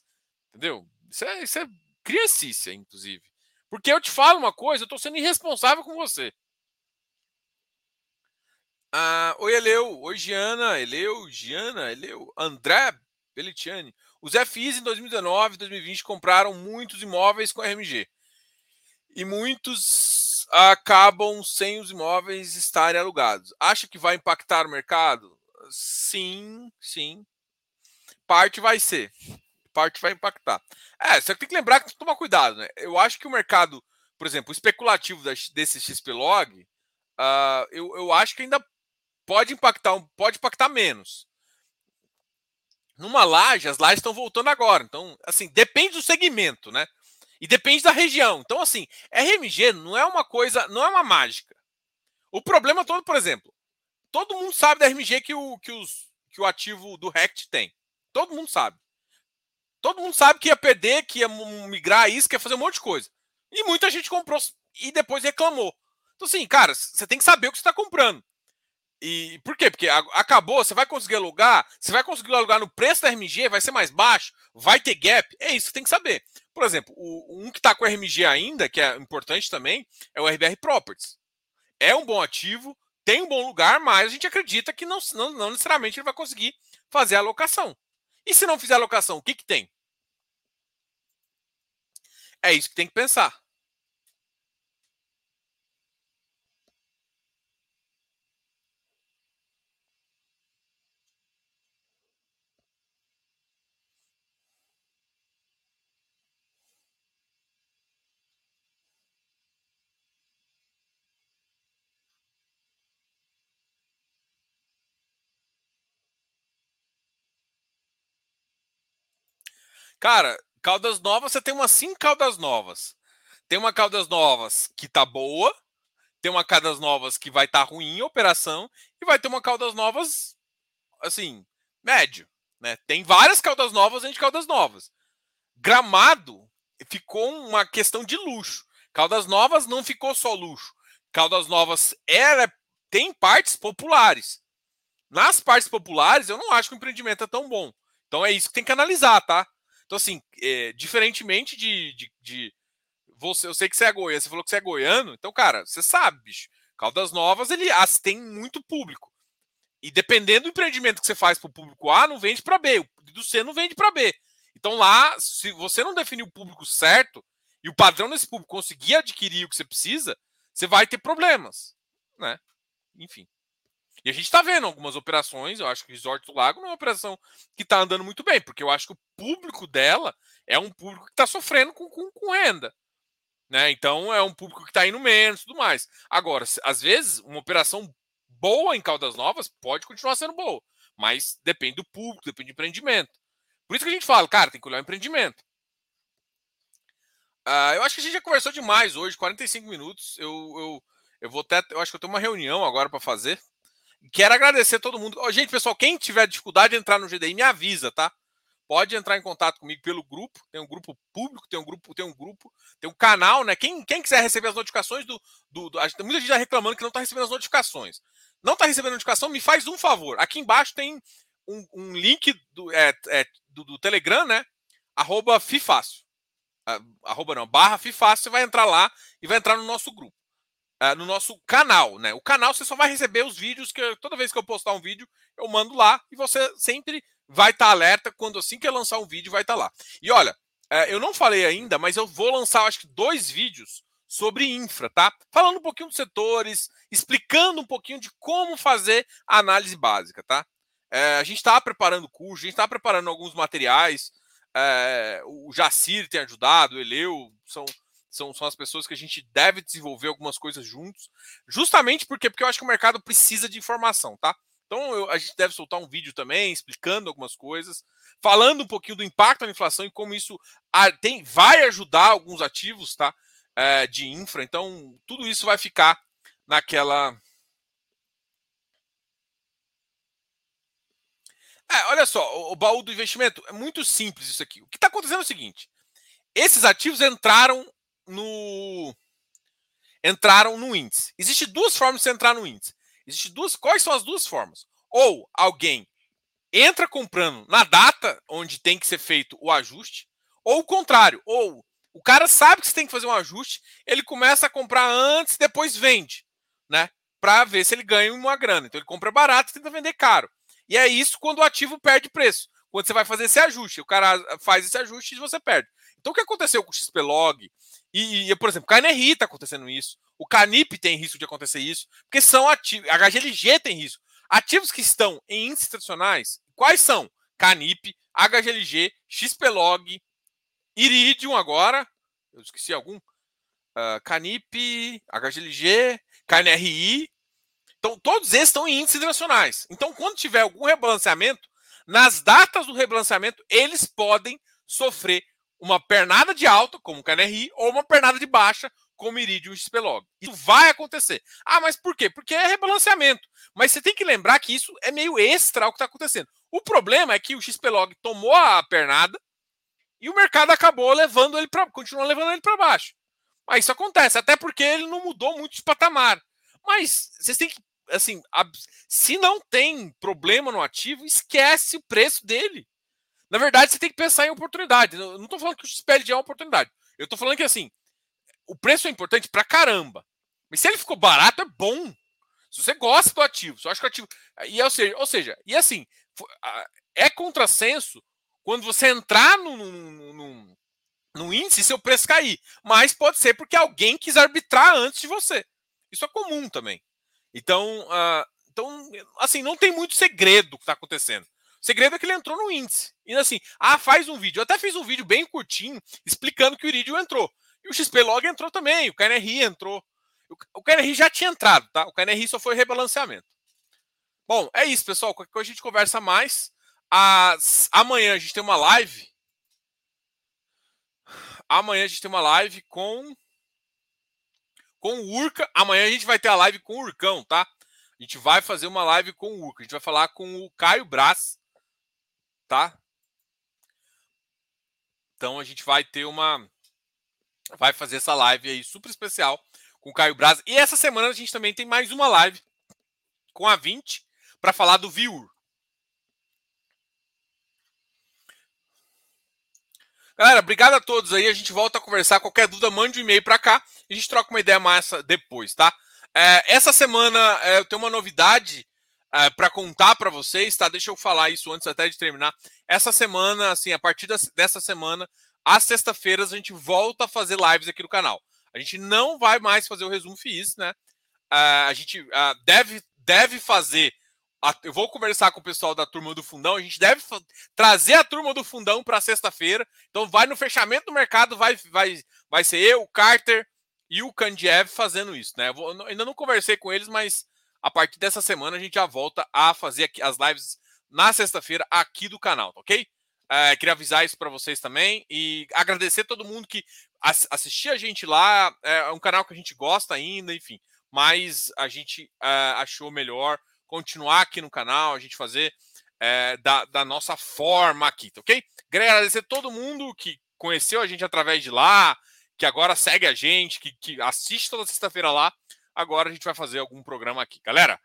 Entendeu? Isso é, isso é criancice, inclusive. Porque eu te falo uma coisa, eu estou sendo irresponsável com você. Ah, oi, Eleu. Oi, Giana. Eleu, Giana, Eleu. André Belitiani. Os FIs em 2019 e 2020 compraram muitos imóveis com RMG. E muitos acabam sem os imóveis estarem alugados. Acha que vai impactar o mercado? Sim, sim. Parte vai ser. Parte vai impactar. É, você tem que lembrar que tem que tomar cuidado, né? Eu acho que o mercado, por exemplo, especulativo desse XPlog, uh, eu, eu acho que ainda pode impactar, pode impactar menos. Numa laje, as lajes estão voltando agora. Então, assim, depende do segmento, né? E depende da região. Então, assim, RMG não é uma coisa, não é uma mágica. O problema todo, por exemplo, todo mundo sabe da RMG que o, que os, que o ativo do RECT tem. Todo mundo sabe. Todo mundo sabe que ia perder, que ia migrar isso, que ia fazer um monte de coisa. E muita gente comprou e depois reclamou. Então, assim, cara, você tem que saber o que você está comprando. E por quê? Porque acabou, você vai conseguir alugar, você vai conseguir alugar no preço da RMG, vai ser mais baixo, vai ter gap. É isso que tem que saber. Por exemplo, o, um que está com RMG ainda, que é importante também, é o RBR Properties. É um bom ativo, tem um bom lugar, mas a gente acredita que não, não, não necessariamente ele vai conseguir fazer a alocação. E se não fizer alocação, o que, que tem? É isso que tem que pensar. Cara, Caldas Novas, você tem umas cinco Caldas Novas. Tem uma Caldas Novas que tá boa, tem uma Caldas Novas que vai estar tá ruim em operação e vai ter uma Caldas Novas, assim, médio. Né? Tem várias Caldas Novas entre Caldas Novas. Gramado ficou uma questão de luxo. Caldas Novas não ficou só luxo. Caldas Novas era, tem partes populares. Nas partes populares, eu não acho que o empreendimento é tão bom. Então é isso que tem que analisar, tá? Então, assim, é, diferentemente de, de, de, você, eu sei que você é goiano, você falou que você é goiano, então, cara, você sabe, bicho. Caldas Novas, ele tem muito público. E dependendo do empreendimento que você faz para o público A, não vende para B. O do C não vende para B. Então lá, se você não definir o público certo e o padrão desse público conseguir adquirir o que você precisa, você vai ter problemas, né? Enfim. E a gente está vendo algumas operações, eu acho que o Resort do Lago não é uma operação que está andando muito bem, porque eu acho que o público dela é um público que está sofrendo com, com, com, renda. Né? Então é um público que está indo menos tudo mais. Agora, às vezes, uma operação boa em Caldas Novas pode continuar sendo boa, mas depende do público, depende do empreendimento. Por isso que a gente fala, cara, tem que olhar o empreendimento. Uh, eu acho que a gente já conversou demais hoje, 45 minutos. Eu, eu, eu vou até. Eu acho que eu tenho uma reunião agora para fazer. Quero agradecer todo mundo. Oh, gente, pessoal, quem tiver dificuldade de entrar no GDI, me avisa, tá? Pode entrar em contato comigo pelo grupo. Tem um grupo público, tem um grupo, tem um grupo, tem um canal, né? Quem, quem quiser receber as notificações do. do, do muita gente está reclamando que não está recebendo as notificações. Não está recebendo notificação, me faz um favor. Aqui embaixo tem um, um link do, é, é, do, do, Telegram, né? Arroba Fifácil. Ah, arroba não, barra Fifácil. Você vai entrar lá e vai entrar no nosso grupo uh, no nosso canal, né? O canal você só vai receber os vídeos que toda vez que eu postar um vídeo, eu mando lá e você sempre vai estar tá alerta quando assim que eu lançar um vídeo vai estar tá lá. E olha, uh, eu não falei ainda, mas eu vou lançar acho que dois vídeos sobre infra, tá? Falando um pouquinho dos setores, explicando um pouquinho de como fazer a análise básica, tá? É, a gente está preparando curso, a gente está preparando alguns materiais. É, o Jacir tem ajudado, o Eleu, são são, são as pessoas que a gente deve desenvolver algumas coisas juntos, justamente porque, porque eu acho que o mercado precisa de informação, tá? Então eu, a gente deve soltar um vídeo também explicando algumas coisas, falando um pouquinho do impacto da inflação e como isso tem, vai ajudar alguns ativos, tá? É, de infra. Então tudo isso vai ficar naquela É, olha só, o, baú do investimento é muito simples isso aqui. O que está acontecendo é o seguinte: esses ativos entraram no entraram no índice. Existe duas formas de você entrar no índice. Existe duas, quais são as duas formas? Ou alguém entra comprando na data onde tem que ser feito o ajuste, ou o contrário, ou o cara sabe que você tem que fazer um ajuste, ele começa a comprar antes, depois vende, né? Para ver se ele ganha uma grana. Então ele compra barato e tenta vender caro. E é isso quando o ativo perde preço. Quando você vai fazer esse ajuste, o cara faz esse ajuste e você perde. Então o que aconteceu com o XPlog, e, e, por exemplo, KNRI está acontecendo isso. O Canip tem risco de acontecer isso, porque são ativos. A HGLG tem risco. Ativos que estão em índices tradicionais, quais são? Canip, HGLG, XPlog, Iridium agora. Eu esqueci algum. Uh, Canip, HGLG, KNRI. Então, todos esses estão em índices nacionais. Então, quando tiver algum rebalanceamento, nas datas do rebalanceamento, eles podem sofrer uma pernada de alta, como o KNRI, ou uma pernada de baixa, como Iridium XPlog. Isso vai acontecer. Ah, mas por quê? Porque é rebalanceamento. Mas você tem que lembrar que isso é meio extra ao que está acontecendo. O problema é que o XPlog tomou a pernada e o mercado acabou levando ele para, continua levando ele para baixo. Mas isso acontece, até porque ele não mudou muito de patamar. Mas vocês têm que, assim, se não tem problema no ativo, esquece o preço dele. Na verdade, você tem que pensar em oportunidade. Eu não estou falando que o XPLD é uma oportunidade. Eu estou falando que, assim, o preço é importante pra caramba. Mas se ele ficou barato, é bom. Se você gosta do ativo, se eu acho que o ativo. E, ou, seja, ou seja, e assim, é contrassenso quando você entrar no, no, índice e seu preço cair. Mas pode ser porque alguém quis arbitrar antes de você. Isso é comum também. Então, uh, então assim, não tem muito segredo que está acontecendo. O segredo é que ele entrou no índice. E assim, ah, faz um vídeo. Eu até fiz um vídeo bem curtinho explicando que o Iridium entrou. E o XP Log entrou também, o KNRI entrou. O KNRI já tinha entrado, tá? O KNRI só foi rebalanceamento. Bom, é isso, pessoal. Qualquer coisa a gente conversa mais. As... Amanhã a gente tem uma live. Amanhã a gente tem uma live com com o Urca. Amanhã a gente vai ter a live com o Urcão, tá? A gente vai fazer uma live com o Urca. A gente vai falar com o Caio Brás, tá? Então a gente vai ter uma vai fazer essa live aí super especial com o Caio Braz. E essa semana a gente também tem mais uma live com a 20 para falar do Viewer. Galera, obrigado a todos aí. A gente volta a conversar. Qualquer dúvida, mande um e-mail para cá a gente troca uma ideia mais depois, tá? É, essa semana é, eu tenho uma novidade é, para contar para vocês, tá? Deixa eu falar isso antes até de terminar. Essa semana, assim, a partir dessa semana, às sexta-feiras a gente volta a fazer lives aqui no canal. A gente não vai mais fazer o resumo FIIs, né? Uh, a gente uh, deve, deve fazer. A, eu vou conversar com o pessoal da turma do fundão. A gente deve trazer a turma do fundão para sexta-feira. Então, vai no fechamento do mercado, vai, vai, vai ser eu, o Carter e o Kandiev fazendo isso, né? Vou, ainda não conversei com eles, mas a partir dessa semana a gente já volta a fazer as lives na sexta-feira aqui do canal, tá ok? É, queria avisar isso para vocês também e agradecer todo mundo que assistia a gente lá. É um canal que a gente gosta ainda, enfim. Mas a gente é, achou melhor continuar aqui no canal, a gente fazer é, da, da, nossa forma aqui, tá ok? Queria agradecer todo mundo que conheceu a gente através de lá, que agora segue a gente, que, que assiste toda sexta-feira lá. Agora a gente vai fazer algum programa aqui. Galera,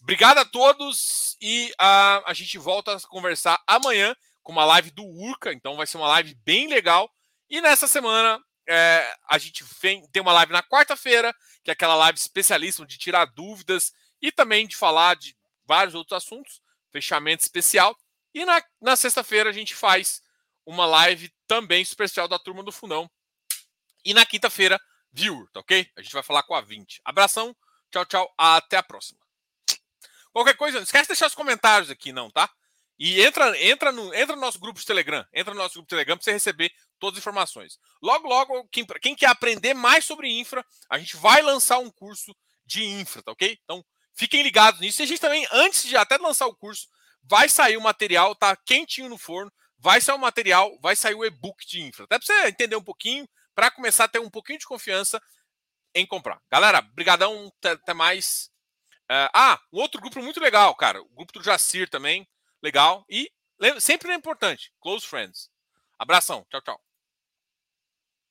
obrigado a todos e uh, a gente volta a conversar amanhã com uma live do Urca, então vai ser uma live bem legal. E nessa semana é, a gente vem, tem uma live na quarta-feira, que é aquela live especialíssima de tirar dúvidas e também de falar de vários outros assuntos, fechamento especial. E na, na sexta-feira a gente faz uma live também especial da turma do Fundão. E na quinta-feira, viewer, tá ok? A gente vai falar com a 20. Abração, tchau, tchau, até a próxima. Qualquer coisa, não esquece de deixar os comentários aqui, não, tá? E entra, entra, no, entra no nosso grupo de Telegram. Entra no nosso grupo de Telegram para você receber todas as informações. Logo, logo, quem, quem quer aprender mais sobre infra, a gente vai lançar um curso de infra, tá ok? Então, fiquem ligados nisso. E a gente também, antes de até lançar o curso, vai sair o material, tá quentinho no forno. Vai sair o material, vai sair o e-book de infra. Até para você entender um pouquinho, para começar a ter um pouquinho de confiança em comprar. Galera, brigadão, até mais. Uh, ah, um outro grupo muito legal, cara. O grupo do Jacir também legal. E sempre é importante, close friends. Abração, tchau, tchau.